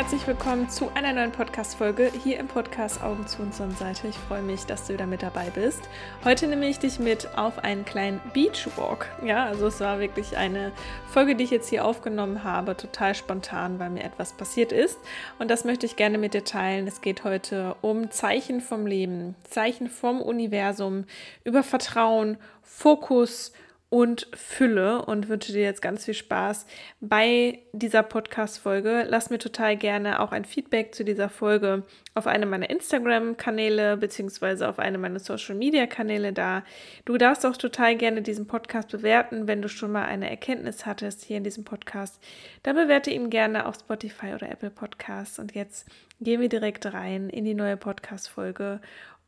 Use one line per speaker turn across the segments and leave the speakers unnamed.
Herzlich willkommen zu einer neuen Podcast-Folge hier im Podcast Augen zu und Sonnenseite. Ich freue mich, dass du wieder mit dabei bist. Heute nehme ich dich mit auf einen kleinen Beachwalk. Ja, also es war wirklich eine Folge, die ich jetzt hier aufgenommen habe, total spontan, weil mir etwas passiert ist. Und das möchte ich gerne mit dir teilen. Es geht heute um Zeichen vom Leben, Zeichen vom Universum, über Vertrauen, Fokus, und Fülle und wünsche dir jetzt ganz viel Spaß bei dieser Podcast-Folge. Lass mir total gerne auch ein Feedback zu dieser Folge auf einem meiner Instagram-Kanäle beziehungsweise auf einem meiner Social-Media-Kanäle da. Du darfst auch total gerne diesen Podcast bewerten, wenn du schon mal eine Erkenntnis hattest hier in diesem Podcast. Dann bewerte ihn gerne auf Spotify oder Apple Podcasts. Und jetzt gehen wir direkt rein in die neue Podcast-Folge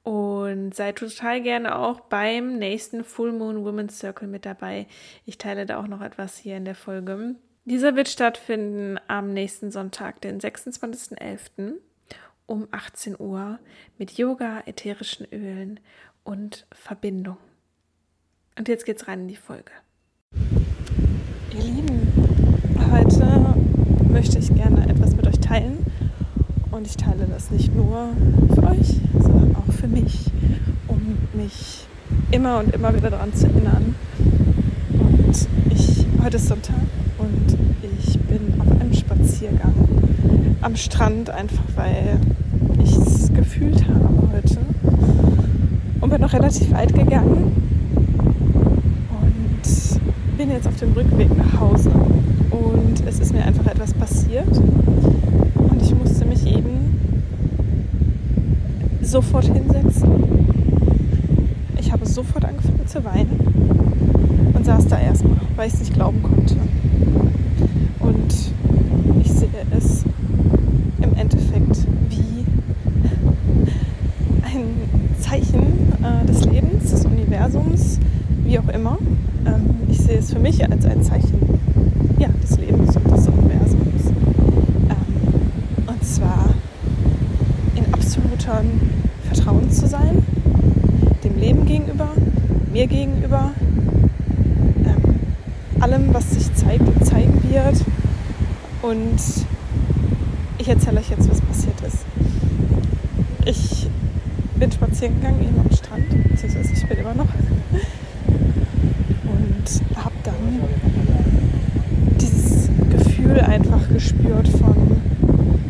und sei total gerne auch beim nächsten Full Moon Women's Circle mit dabei. Ich teile da auch noch etwas hier in der Folge. Dieser wird stattfinden am nächsten Sonntag, den 26.11. um 18 Uhr mit Yoga, ätherischen Ölen und Verbindung. Und jetzt geht's rein in die Folge. Ihr Lieben, heute möchte ich gerne etwas mit euch teilen. Und ich teile das nicht nur für euch, sondern auch für mich, immer und immer wieder daran zu erinnern. Und ich, heute ist Sonntag und ich bin auf einem Spaziergang am Strand, einfach weil ich es gefühlt habe heute. Und bin noch relativ weit gegangen und bin jetzt auf dem Rückweg nach Hause. Und es ist mir einfach etwas passiert. Und ich musste mich eben sofort hinsetzen. Ich habe sofort angefangen zu weinen und saß da erstmal, weil ich es nicht glauben konnte. Und ich sehe es im Endeffekt wie ein Zeichen äh, des Lebens, des Universums, wie auch immer. Ähm, ich sehe es für mich als ein Zeichen ja, des Lebens und des Universums. Ähm, und zwar in absoluter Vertrauen zu sein, Leben gegenüber, mir gegenüber, ähm, allem, was sich zeigt und zeigen wird. Und ich erzähle euch jetzt, was passiert ist. Ich bin spazieren gegangen, eben am Strand, beziehungsweise ich bin immer noch. Und habe dann dieses Gefühl einfach gespürt von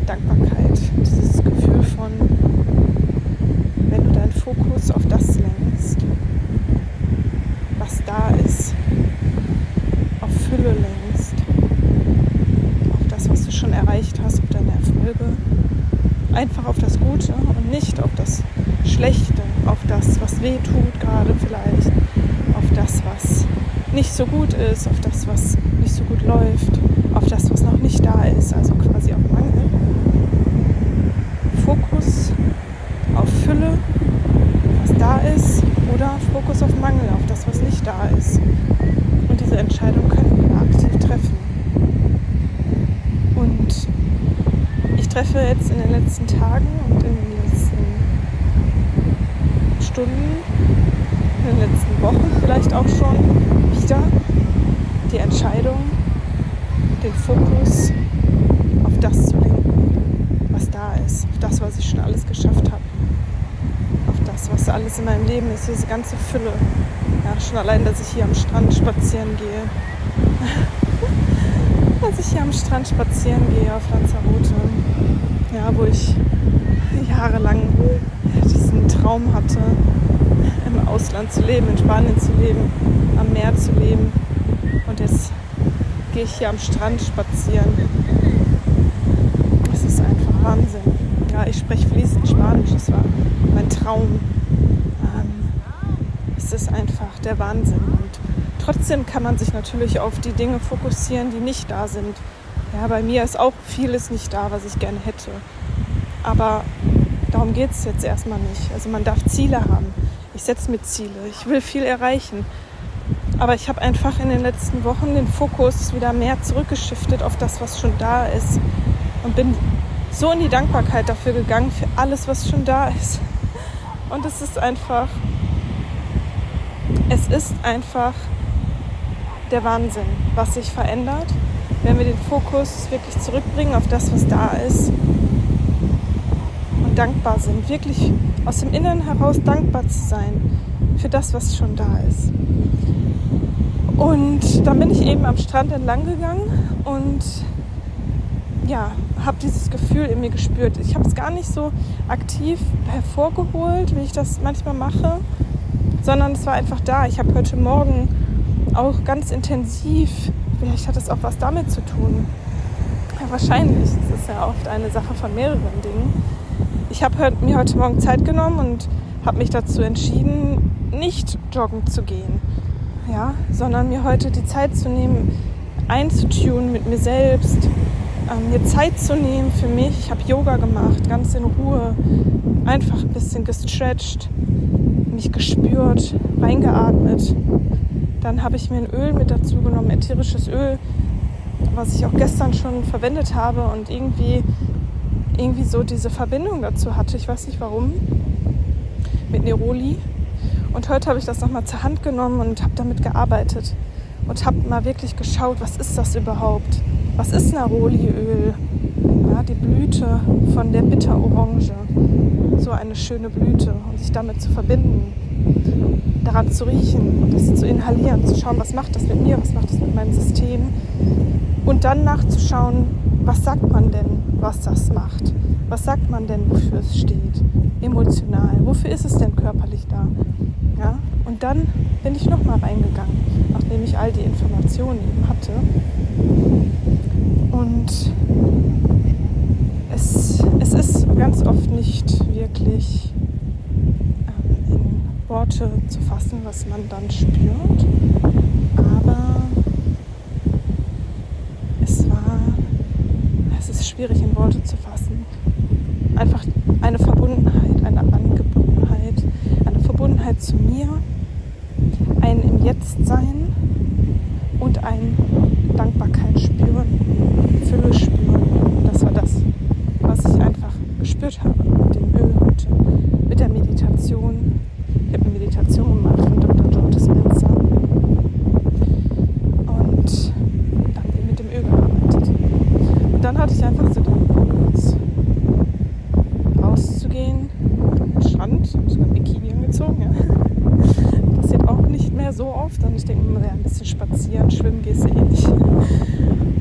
Dankbarkeit. Dieses Gefühl von Fokus auf das lenkst, was da ist, auf Fülle lenkst, auf das, was du schon erreicht hast, auf deine Erfolge, einfach auf das Gute und nicht auf das Schlechte, auf das, was weh tut gerade vielleicht, auf das, was nicht so gut ist, auf das, was nicht so gut läuft, auf das, was noch nicht da ist, also quasi auf Mangel. Fokus ist oder Fokus auf Mangel, auf das, was nicht da ist. Und diese Entscheidung können wir aktiv treffen. Und ich treffe jetzt in den letzten Tagen und in den letzten Stunden, in den letzten Wochen vielleicht auch schon wieder die Entscheidung, den Fokus auf das zu lenken, was da ist, auf das, was ich schon alles geschafft habe das, was alles in meinem Leben ist, diese ganze Fülle. Ja, schon allein, dass ich hier am Strand spazieren gehe. dass ich hier am Strand spazieren gehe auf Lanzarote. Ja, wo ich jahrelang diesen Traum hatte, im Ausland zu leben, in Spanien zu leben, am Meer zu leben. Und jetzt gehe ich hier am Strand spazieren. Das ist einfach Wahnsinn. Ja, ich spreche fließend Spanisch. Das war mein Traum. Ist einfach der Wahnsinn. Und trotzdem kann man sich natürlich auf die Dinge fokussieren, die nicht da sind. Ja, bei mir ist auch vieles nicht da, was ich gerne hätte. Aber darum geht es jetzt erstmal nicht. Also man darf Ziele haben. Ich setze mir Ziele. Ich will viel erreichen. Aber ich habe einfach in den letzten Wochen den Fokus wieder mehr zurückgeschiftet auf das, was schon da ist. Und bin so in die Dankbarkeit dafür gegangen, für alles, was schon da ist. Und es ist einfach, es ist einfach der Wahnsinn, was sich verändert, wenn wir den Fokus wirklich zurückbringen auf das, was da ist und dankbar sind, wirklich aus dem Inneren heraus dankbar zu sein für das, was schon da ist. Und dann bin ich eben am Strand entlang gegangen und ja, habe dieses Gefühl in mir gespürt. Ich habe es gar nicht so aktiv hervorgeholt, wie ich das manchmal mache, sondern es war einfach da. Ich habe heute Morgen auch ganz intensiv, vielleicht hat es auch was damit zu tun. Ja, wahrscheinlich. Das ist ja oft eine Sache von mehreren Dingen. Ich habe mir heute Morgen Zeit genommen und habe mich dazu entschieden, nicht joggen zu gehen, ja, sondern mir heute die Zeit zu nehmen, einzutun mit mir selbst, ähm, mir Zeit zu nehmen für mich. Ich habe Yoga gemacht, ganz in Ruhe, einfach ein bisschen gestretched, mich gespürt, reingeatmet. Dann habe ich mir ein Öl mit dazu genommen, ätherisches Öl, was ich auch gestern schon verwendet habe und irgendwie, irgendwie so diese Verbindung dazu hatte. Ich weiß nicht warum. Mit Neroli. Und heute habe ich das nochmal zur Hand genommen und habe damit gearbeitet. Und habe mal wirklich geschaut, was ist das überhaupt? Was ist Neroliöl? Ja, die Blüte von der Bitterorange. So eine schöne Blüte. Und sich damit zu verbinden, daran zu riechen, das zu inhalieren, zu schauen, was macht das mit mir, was macht das mit meinem System. Und dann nachzuschauen, was sagt man denn, was das macht? Was sagt man denn, wofür es steht? Emotional. Wofür ist es denn körperlich da? Ja? Und dann bin ich nochmal reingegangen, nachdem ich all die Informationen eben hatte und es, es ist ganz oft nicht wirklich ähm, in Worte zu fassen, was man dann spürt. Aber es war, es ist schwierig in Worte zu fassen. Einfach eine Verbundenheit, eine Angebundenheit, eine Verbundenheit zu mir, ein im Jetzt sein und ein Dankbarkeit spüren, Fülle spüren. Das war das, einfach gespürt habe mit dem Öl und mit der Meditation. Ich habe eine Meditation gemacht von Dr. Joe Dispenza und dann eben mit dem Öl gearbeitet. Und dann hatte ich einfach so den Impuls, rauszugehen, am Strand, ich habe sogar ein Bikini angezogen, ja. Passiert auch nicht mehr so oft und ich denke mir, ja, ein bisschen spazieren, schwimmen gehst du eh nicht.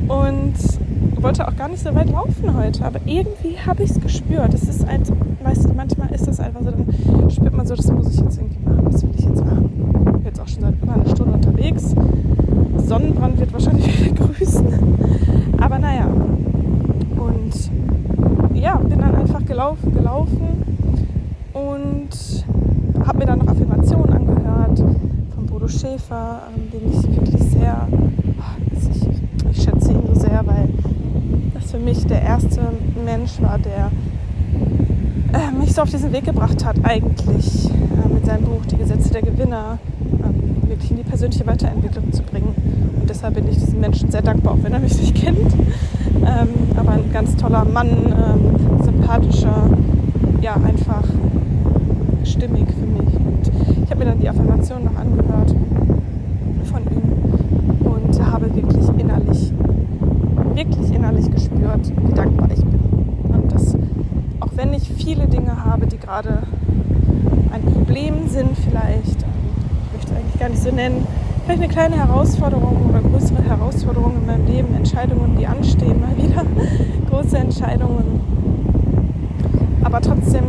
Und wollte auch gar nicht so weit laufen heute, aber irgendwie habe ich es gespürt. Es ist halt, weißt du, manchmal ist das einfach so, dann spürt man so, das muss ich jetzt irgendwie machen, das will ich jetzt machen. Ich bin jetzt auch schon seit über einer Stunde unterwegs. Sonnenbrand wird wahrscheinlich wieder grüßen. Aber naja. Und ja, bin dann einfach gelaufen, gelaufen und habe mir dann noch Affirmationen angehört von Bodo Schäfer, ähm, den ich wirklich sehr, ich, ich schätze ihn so sehr, weil für mich der erste Mensch war, der äh, mich so auf diesen Weg gebracht hat, eigentlich äh, mit seinem Buch Die Gesetze der Gewinner äh, wirklich in die persönliche Weiterentwicklung zu bringen. Und deshalb bin ich diesem Menschen sehr dankbar, auch wenn er mich nicht kennt. Ähm, aber ein ganz toller Mann, ähm, sympathischer, ja, einfach stimmig für mich. Und ich habe mir dann die Affirmation noch angehört von ihm und habe wirklich innerlich wirklich innerlich gespürt, wie dankbar ich bin. Und dass, auch wenn ich viele Dinge habe, die gerade ein Problem sind, vielleicht, ähm, ich möchte eigentlich gar nicht so nennen, vielleicht eine kleine Herausforderung oder größere Herausforderung in meinem Leben, Entscheidungen, die anstehen, mal wieder große Entscheidungen. Aber trotzdem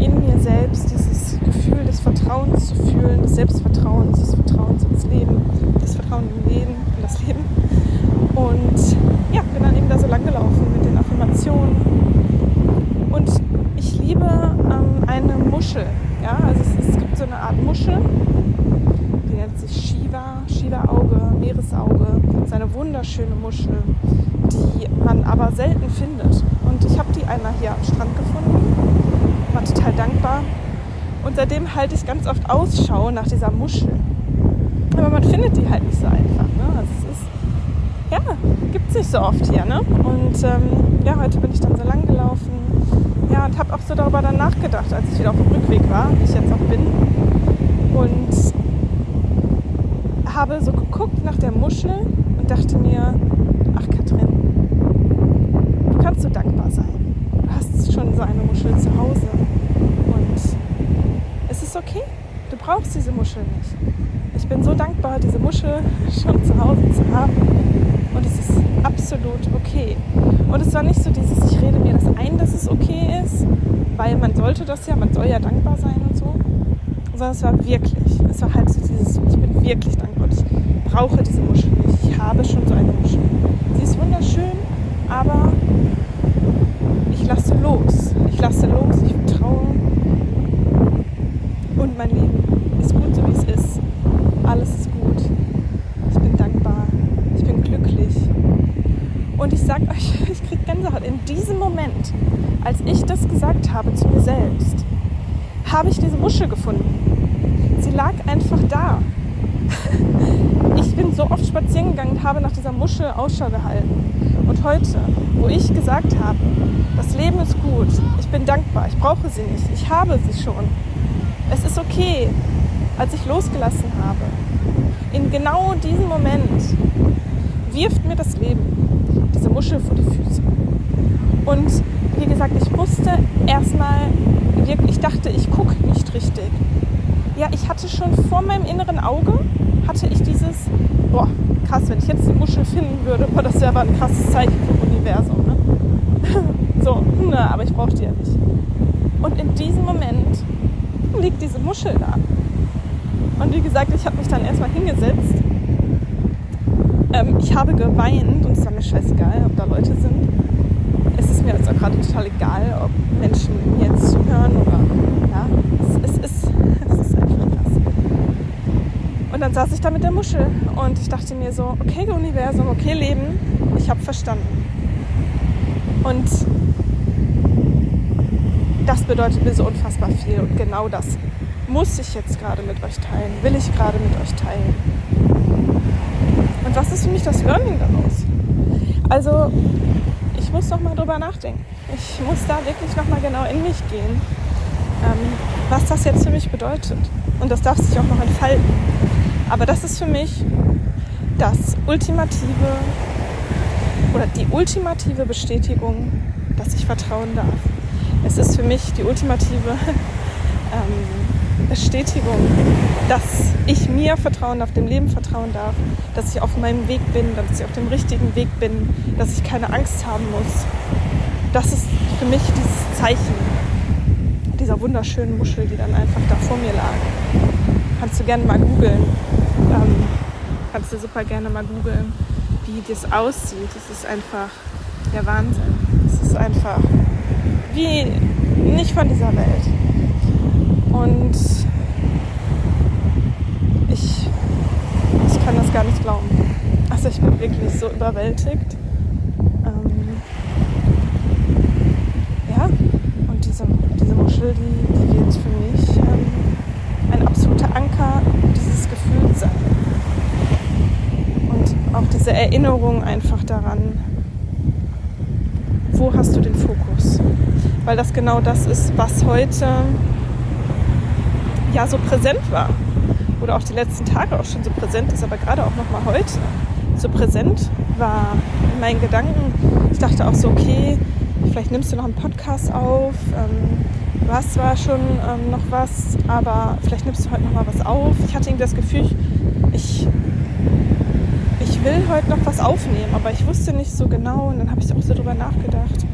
in mir selbst dieses Gefühl des Vertrauens zu fühlen, des Selbstvertrauens, des Vertrauens ins Leben, des Vertrauens im Leben, in das Leben. Und ja, bin dann eben da so lang gelaufen mit den Affirmationen. Und ich liebe ähm, eine Muschel. Ja, also es, es, gibt so eine Art Muschel, die nennt sich Shiva, Shiva-Auge, Meeresauge. Das ist eine wunderschöne Muschel, die man aber selten findet. Und ich habe die einmal hier am Strand gefunden, war total dankbar. Und seitdem halte ich ganz oft Ausschau nach dieser Muschel. Aber man findet die halt nicht so einfach. Ne? Also es ist ja, gibt es nicht so oft hier. Ne? Und ähm, ja, heute bin ich dann so lang gelaufen. Ja, und habe auch so darüber dann nachgedacht, als ich wieder auf dem Rückweg war, wie ich jetzt auch bin. Und habe so geguckt nach der Muschel und dachte mir, ach Katrin, du kannst so dankbar sein. Du hast schon so eine Muschel zu Hause und es ist okay. Du brauchst diese Muschel nicht. Ich bin so dankbar, diese Muschel schon zu Hause zu haben und es ist absolut okay. Und es war nicht so dieses, ich rede mir das ein, dass es okay ist, weil man sollte das ja, man soll ja dankbar sein und so, sondern es war wirklich, es war halt so dieses, ich bin wirklich dankbar ich brauche diese Muschel nicht. Ich habe schon so eine Muschel. Sie ist wunderschön, aber ich lasse los. Ich lasse los, ich vertraue und mein Leben ist gut so wie es ist. Alles ist gut. Ich bin dankbar. Ich bin glücklich. Und ich sag euch, ich kriege Gänsehaut. In diesem Moment, als ich das gesagt habe zu mir selbst, habe ich diese Muschel gefunden. Sie lag einfach da. Ich bin so oft spazieren gegangen und habe nach dieser Muschel Ausschau gehalten. Und heute, wo ich gesagt habe, das Leben ist gut, ich bin dankbar, ich brauche sie nicht, ich habe sie schon. Es ist okay, als ich losgelassen habe. In genau diesem Moment wirft mir das Leben diese Muschel vor die Füße. Und wie gesagt, ich musste erstmal wirklich, ich dachte, ich gucke nicht richtig. Ja, ich hatte schon vor meinem inneren Auge, hatte ich dieses, boah, krass, wenn ich jetzt die Muschel finden würde, boah, das wäre aber ein krasses Zeichen vom Universum. Ne? so, na, aber ich brauchte die ja nicht. Und in diesem Moment liegt diese Muschel da. Und wie gesagt, ich habe mich dann erstmal hingesetzt. Ähm, ich habe geweint und es war mir scheißegal, ob da Leute sind. Es ist mir jetzt auch gerade total egal, ob Menschen mir jetzt zuhören oder ja, es, es, ist, es ist einfach krass. Und dann saß ich da mit der Muschel und ich dachte mir so, okay Universum, okay Leben, ich habe verstanden. Und das bedeutet mir so unfassbar viel und genau das muss ich jetzt gerade mit euch teilen, will ich gerade mit euch teilen. Und was ist für mich das Learning daraus? Also, ich muss noch mal drüber nachdenken. Ich muss da wirklich noch mal genau in mich gehen, ähm, was das jetzt für mich bedeutet. Und das darf sich auch noch entfalten. Aber das ist für mich das ultimative oder die ultimative Bestätigung, dass ich vertrauen darf. Es ist für mich die ultimative ähm, Bestätigung, dass ich mir vertrauen darf, dem Leben vertrauen darf, dass ich auf meinem Weg bin, dass ich auf dem richtigen Weg bin, dass ich keine Angst haben muss. Das ist für mich dieses Zeichen dieser wunderschönen Muschel, die dann einfach da vor mir lag. Kannst du gerne mal googeln. Ähm, kannst du super gerne mal googeln, wie das aussieht. Das ist einfach der Wahnsinn. Es ist einfach wie nicht von dieser Welt. Und ich, ich kann das gar nicht glauben. Also ich bin wirklich so überwältigt. Ähm, ja, und diese, diese Muschel, die, die wird für mich ähm, ein absoluter Anker dieses Gefühls sein. Und auch diese Erinnerung einfach daran, wo hast du den Fokus? Weil das genau das ist, was heute ja so präsent war. Oder auch die letzten Tage auch schon so präsent ist, aber gerade auch nochmal heute so präsent war in meinen Gedanken. Ich dachte auch so, okay, vielleicht nimmst du noch einen Podcast auf. Ähm, du hast schon ähm, noch was, aber vielleicht nimmst du heute noch mal was auf. Ich hatte irgendwie das Gefühl, ich, ich will heute noch was aufnehmen, aber ich wusste nicht so genau und dann habe ich auch so drüber nachgedacht.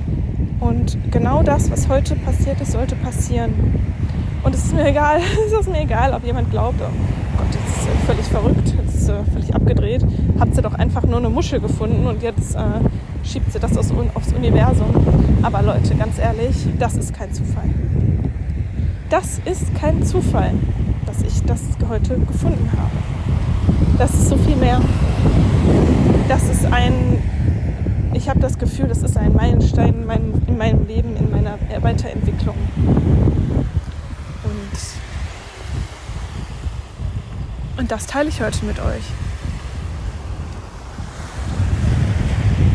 Und genau das, was heute passiert ist, sollte passieren. Und es ist mir egal, es ist mir egal, ob jemand glaubt, oh Gott, jetzt ist sie völlig verrückt, jetzt ist sie völlig abgedreht. Hat sie doch einfach nur eine Muschel gefunden und jetzt äh, schiebt sie das aus, aufs Universum. Aber Leute, ganz ehrlich, das ist kein Zufall. Das ist kein Zufall, dass ich das heute gefunden habe. Das ist so viel mehr. Das ist ein, ich habe das Gefühl, das ist ein Meilenstein in meinem, in meinem Leben, in meiner Weiterentwicklung. Und das teile ich heute mit euch.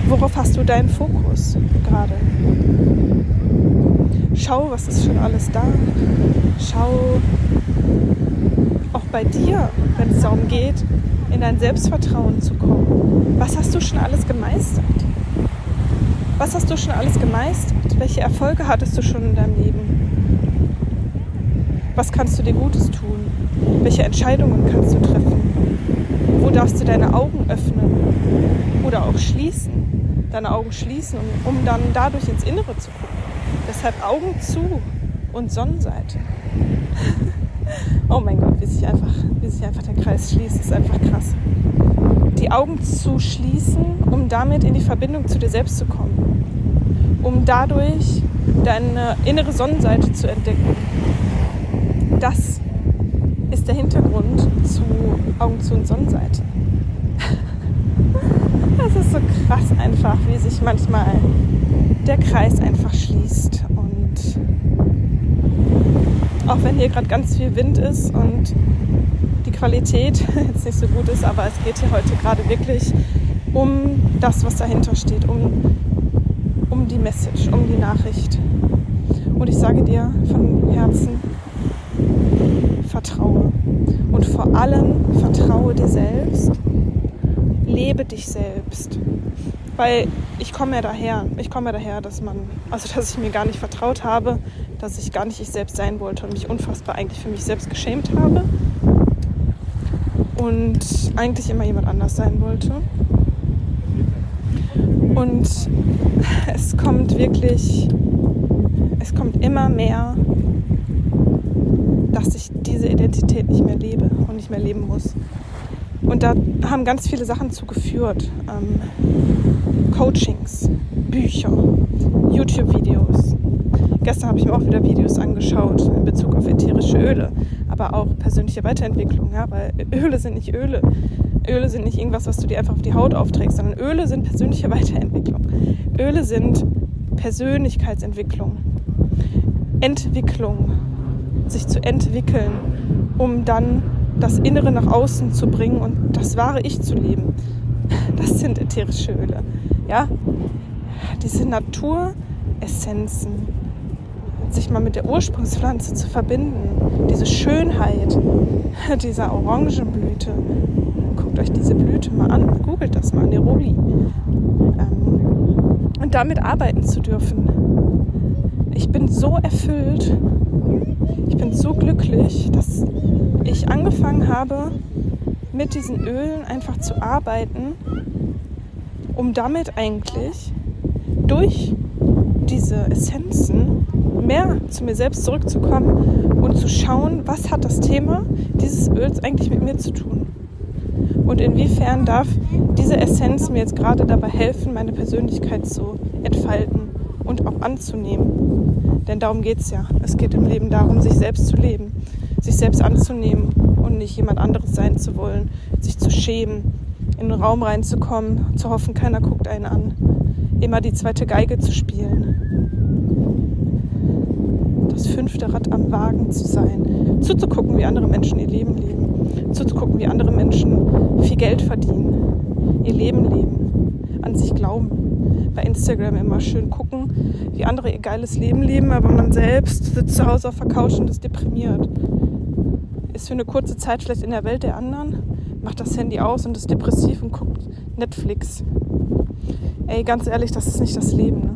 Worauf hast du deinen Fokus gerade? Schau, was ist schon alles da. Schau auch bei dir, wenn es darum geht, in dein Selbstvertrauen zu kommen. Was hast du schon alles gemeistert? Was hast du schon alles gemeistert? Welche Erfolge hattest du schon in deinem Leben? Was kannst du dir Gutes tun? Welche Entscheidungen kannst du treffen? Wo darfst du deine Augen öffnen oder auch schließen? Deine Augen schließen, um, dann dadurch ins Innere zu gucken. Deshalb Augen zu und Sonnenseite. oh mein Gott, wie sich, einfach, wie sich einfach der Kreis schließt, ist einfach krass. Die Augen zu schließen, um damit in die Verbindung zu dir selbst zu kommen. Um dadurch deine innere Sonnenseite zu entdecken. Das ist der Hintergrund zu Augen zu und Sonnenseite. Das ist so krass einfach, wie sich manchmal der Kreis einfach schließt. Und auch wenn hier gerade ganz viel Wind ist und die Qualität jetzt nicht so gut ist, aber es geht hier heute gerade wirklich um das, was dahinter steht, um, die Message, um die Nachricht. Und ich sage dir von Herzen, vertraue. Und vor allem vertraue dir selbst, lebe dich selbst. Weil ich komme ja daher, ich komme ja daher, dass man, also dass ich mir gar nicht vertraut habe, dass ich gar nicht ich selbst sein wollte und mich unfassbar eigentlich für mich selbst geschämt habe und eigentlich immer jemand anders sein wollte. Und es wirklich, es kommt immer mehr, dass ich diese Identität nicht mehr lebe und nicht mehr leben muss. Und da haben ganz viele Sachen zugeführt. Ähm, Coachings, Bücher, YouTube-Videos. Gestern habe ich mir auch wieder Videos angeschaut in Bezug auf ätherische Öle, aber auch persönliche Weiterentwicklung, ja, weil Öle sind nicht Öle. Öle sind nicht irgendwas, was du dir einfach auf die Haut aufträgst, sondern Öle sind persönliche Weiterentwicklung. Öle sind Persönlichkeitsentwicklung, Entwicklung, sich zu entwickeln, um dann das Innere nach außen zu bringen und das wahre Ich zu leben. Das sind ätherische Öle. Ja? Diese Naturessenzen, sich mal mit der Ursprungspflanze zu verbinden, diese Schönheit dieser Orangenblüte. Guckt euch diese Blüte mal an, googelt das mal, Neroli. Und damit arbeiten zu dürfen. Ich bin so erfüllt, ich bin so glücklich, dass ich angefangen habe, mit diesen Ölen einfach zu arbeiten, um damit eigentlich durch diese Essenzen mehr zu mir selbst zurückzukommen und zu schauen, was hat das Thema dieses Öls eigentlich mit mir zu tun. Und inwiefern darf diese Essenz mir jetzt gerade dabei helfen, meine Persönlichkeit zu entfalten und auch anzunehmen. Denn darum geht es ja. Es geht im Leben darum, sich selbst zu leben, sich selbst anzunehmen und nicht jemand anderes sein zu wollen, sich zu schämen, in den Raum reinzukommen, zu hoffen, keiner guckt einen an, immer die zweite Geige zu spielen, das fünfte Rad am Wagen zu sein, zuzugucken, wie andere Menschen ihr Leben leben, zuzugucken, wie andere Menschen viel Geld verdienen, ihr Leben leben, an sich glauben. Bei Instagram immer schön gucken, wie andere ihr geiles Leben leben, aber man selbst sitzt zu Hause auf der Couch und ist deprimiert. Ist für eine kurze Zeit vielleicht in der Welt der anderen, macht das Handy aus und ist depressiv und guckt Netflix. Ey, ganz ehrlich, das ist nicht das Leben. Ne?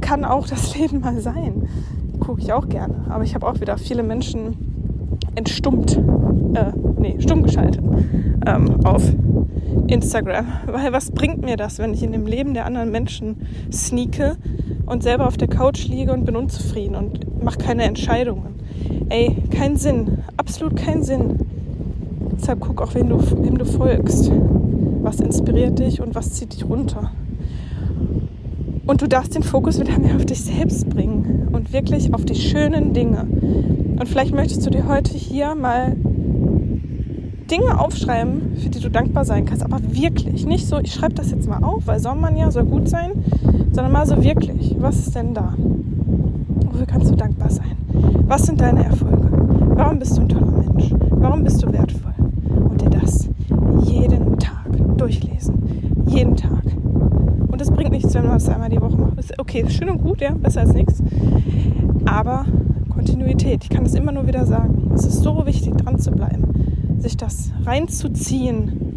Kann auch das Leben mal sein. Gucke ich auch gerne. Aber ich habe auch wieder viele Menschen entstummt, äh, nee, stumm geschaltet ähm, auf Instagram. Weil was bringt mir das, wenn ich in dem Leben der anderen Menschen sneake und selber auf der Couch liege und bin unzufrieden und mache keine Entscheidungen? Ey, kein Sinn. Absolut kein Sinn. Deshalb guck auch, wem du, wem du folgst. Was inspiriert dich und was zieht dich runter. Und du darfst den Fokus wieder mehr auf dich selbst bringen und wirklich auf die schönen Dinge. Und vielleicht möchtest du dir heute hier mal Dinge aufschreiben, für die du dankbar sein kannst. Aber wirklich, nicht so, ich schreibe das jetzt mal auf, weil soll man ja, soll gut sein, sondern mal so wirklich, was ist denn da? Wofür kannst du dankbar sein? Was sind deine Erfolge? Warum bist du ein toller Mensch? Warum bist du wertvoll? Und dir das jeden Tag durchlesen. Jeden Tag. Und es bringt nichts, wenn man das einmal die Woche macht. Okay, schön und gut, ja, besser als nichts. Aber Kontinuität, ich kann das immer nur wieder sagen. Es ist so wichtig, dran zu bleiben, sich das reinzuziehen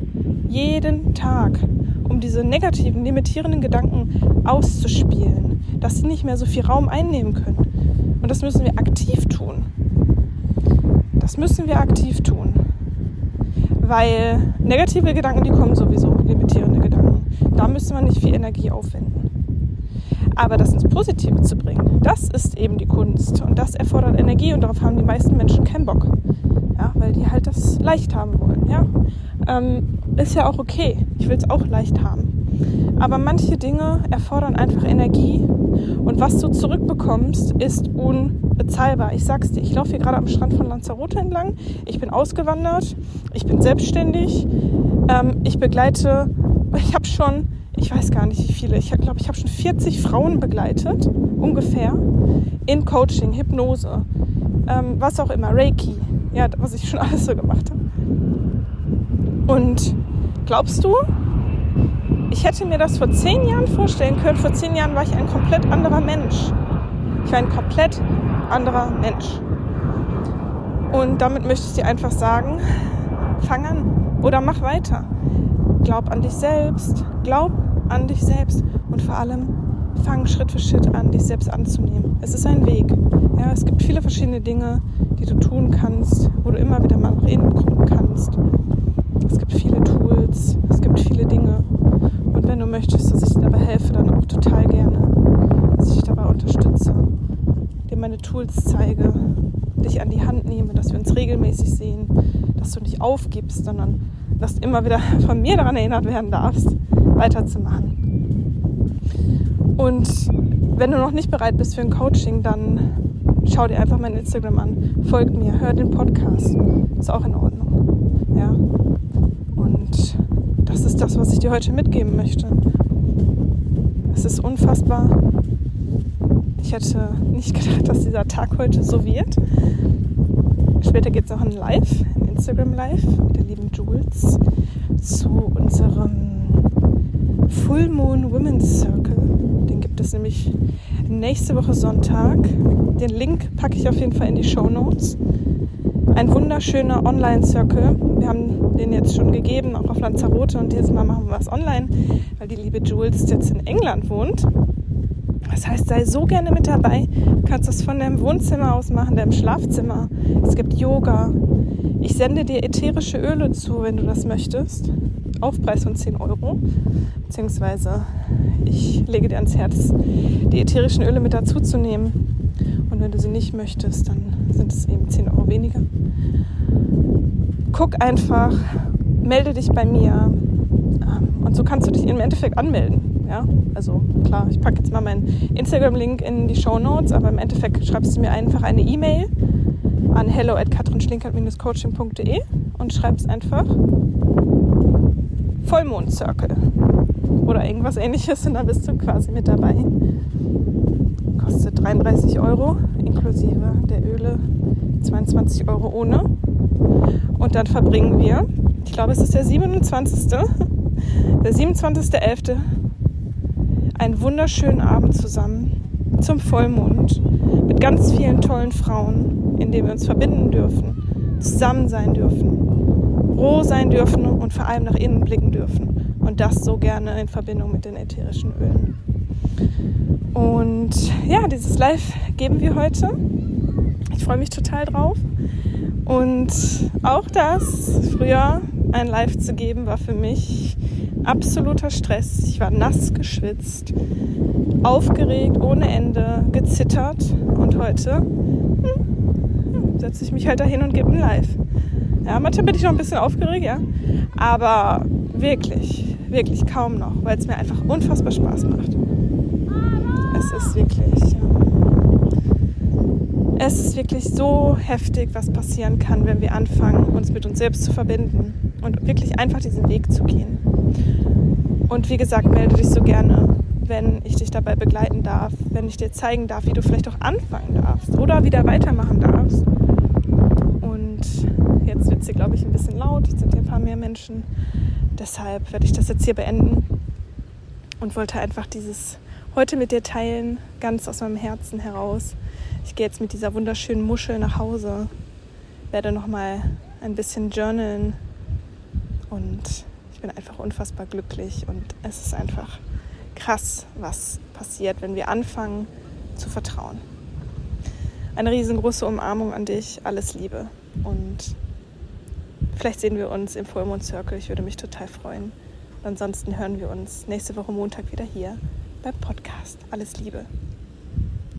Jeden Tag, um diese negativen, limitierenden Gedanken auszuspielen, dass sie nicht mehr so viel Raum einnehmen können. Und das müssen wir aktiv tun. Das müssen wir aktiv tun. Weil negative Gedanken, die kommen sowieso, limitierende Gedanken. Da müsste man nicht viel Energie aufwenden. Aber das ins Positive zu bringen, das ist eben die Kunst. Und das erfordert Energie und darauf haben die meisten Menschen keinen Bock. Ja, weil die halt das leicht haben wollen. Ja? Ähm, ist ja auch okay. Ich will es auch leicht haben. Aber manche Dinge erfordern einfach Energie. Und was du zurückbekommst, ist unbezahlbar. Ich sag's dir, ich laufe hier gerade am Strand von Lanzarote entlang. Ich bin ausgewandert. Ich bin selbstständig. Ähm, ich begleite, ich habe schon ich weiß gar nicht wie viele, ich glaube, ich habe schon 40 Frauen begleitet, ungefähr, in Coaching, Hypnose, ähm, was auch immer, Reiki, ja, was ich schon alles so gemacht habe. Und glaubst du, ich hätte mir das vor zehn Jahren vorstellen können. Vor zehn Jahren war ich ein komplett anderer Mensch. Ich war ein komplett anderer Mensch. Und damit möchte ich dir einfach sagen, fang an oder mach weiter. Glaub an dich selbst, glaub an dich selbst und vor allem fang Schritt für Schritt an, dich selbst anzunehmen. Es ist ein Weg. Ja, es gibt viele verschiedene Dinge, die du tun kannst, wo du immer wieder mal nach innen gucken kannst. Es gibt viele Tools, es gibt viele Dinge. Und wenn du möchtest, dass ich dir dabei helfe, dann auch total gerne, dass ich dich dabei unterstütze, dir meine Tools zeige, dich an die Hand nehme, dass wir uns regelmäßig sehen, dass du nicht aufgibst, sondern dass du immer wieder von mir daran erinnert werden darfst, weiterzumachen. Und wenn du noch nicht bereit bist für ein Coaching, dann schau dir einfach mein Instagram an, folg mir, hör den Podcast. Ist auch in Ordnung. Ja. Und das ist das, was ich dir heute mitgeben möchte. Es ist unfassbar. Ich hätte nicht gedacht, dass dieser Tag heute so wird. Später geht es noch ein Live, ein Instagram Live mit der lieben Jules zu unserem Full Moon Women's Circle. Den gibt es nämlich nächste Woche Sonntag. Den Link packe ich auf jeden Fall in die Show Notes. Ein wunderschöner Online-Circle. Wir haben den jetzt schon gegeben, auch auf Lanzarote. Und dieses Mal machen wir was online, weil die liebe Jules jetzt in England wohnt. Das heißt, sei so gerne mit dabei. Du kannst das von deinem Wohnzimmer aus machen, deinem Schlafzimmer. Es gibt Yoga. Ich sende dir ätherische Öle zu, wenn du das möchtest. Aufpreis von 10 Euro. Beziehungsweise ich lege dir ans Herz, die ätherischen Öle mit dazu zu nehmen. Und wenn du sie nicht möchtest, dann sind es eben 10 Euro weniger. Guck einfach, melde dich bei mir. Ähm, und so kannst du dich im Endeffekt anmelden. Ja, also klar, ich packe jetzt mal meinen Instagram-Link in die Show Notes, aber im Endeffekt schreibst du mir einfach eine E-Mail an hello at katrinschlinkert-coaching.de und schreibst einfach Vollmond Circle oder irgendwas ähnliches und dann bist du quasi mit dabei. Kostet 33 Euro inklusive der Öle, 22 Euro ohne. Und dann verbringen wir, ich glaube es ist der 27. Der 27.11 einen wunderschönen Abend zusammen zum Vollmond mit ganz vielen tollen Frauen, in denen wir uns verbinden dürfen, zusammen sein dürfen, roh sein dürfen und vor allem nach innen blicken dürfen. Und das so gerne in Verbindung mit den ätherischen Ölen. Und ja, dieses Live geben wir heute. Ich freue mich total drauf. Und auch das, früher ein Live zu geben, war für mich absoluter Stress. Ich war nass geschwitzt, aufgeregt ohne Ende, gezittert. Und heute hm, setze ich mich halt dahin und gebe ein Live. Ja, manchmal bin ich noch ein bisschen aufgeregt, ja. Aber wirklich, wirklich kaum noch, weil es mir einfach unfassbar Spaß macht. Es ist wirklich. Es ist wirklich so heftig, was passieren kann, wenn wir anfangen, uns mit uns selbst zu verbinden und wirklich einfach diesen Weg zu gehen. Und wie gesagt, melde dich so gerne, wenn ich dich dabei begleiten darf, wenn ich dir zeigen darf, wie du vielleicht auch anfangen darfst oder wieder weitermachen darfst. Wird es hier, glaube ich, ein bisschen laut. Jetzt sind hier ein paar mehr Menschen. Deshalb werde ich das jetzt hier beenden und wollte einfach dieses heute mit dir teilen, ganz aus meinem Herzen heraus. Ich gehe jetzt mit dieser wunderschönen Muschel nach Hause, werde noch mal ein bisschen journalen und bin einfach unfassbar glücklich und es ist einfach krass, was passiert, wenn wir anfangen zu vertrauen. Eine riesengroße Umarmung an dich, alles Liebe und vielleicht sehen wir uns im Fullmond Circle, ich würde mich total freuen. Ansonsten hören wir uns nächste Woche Montag wieder hier beim Podcast. Alles Liebe.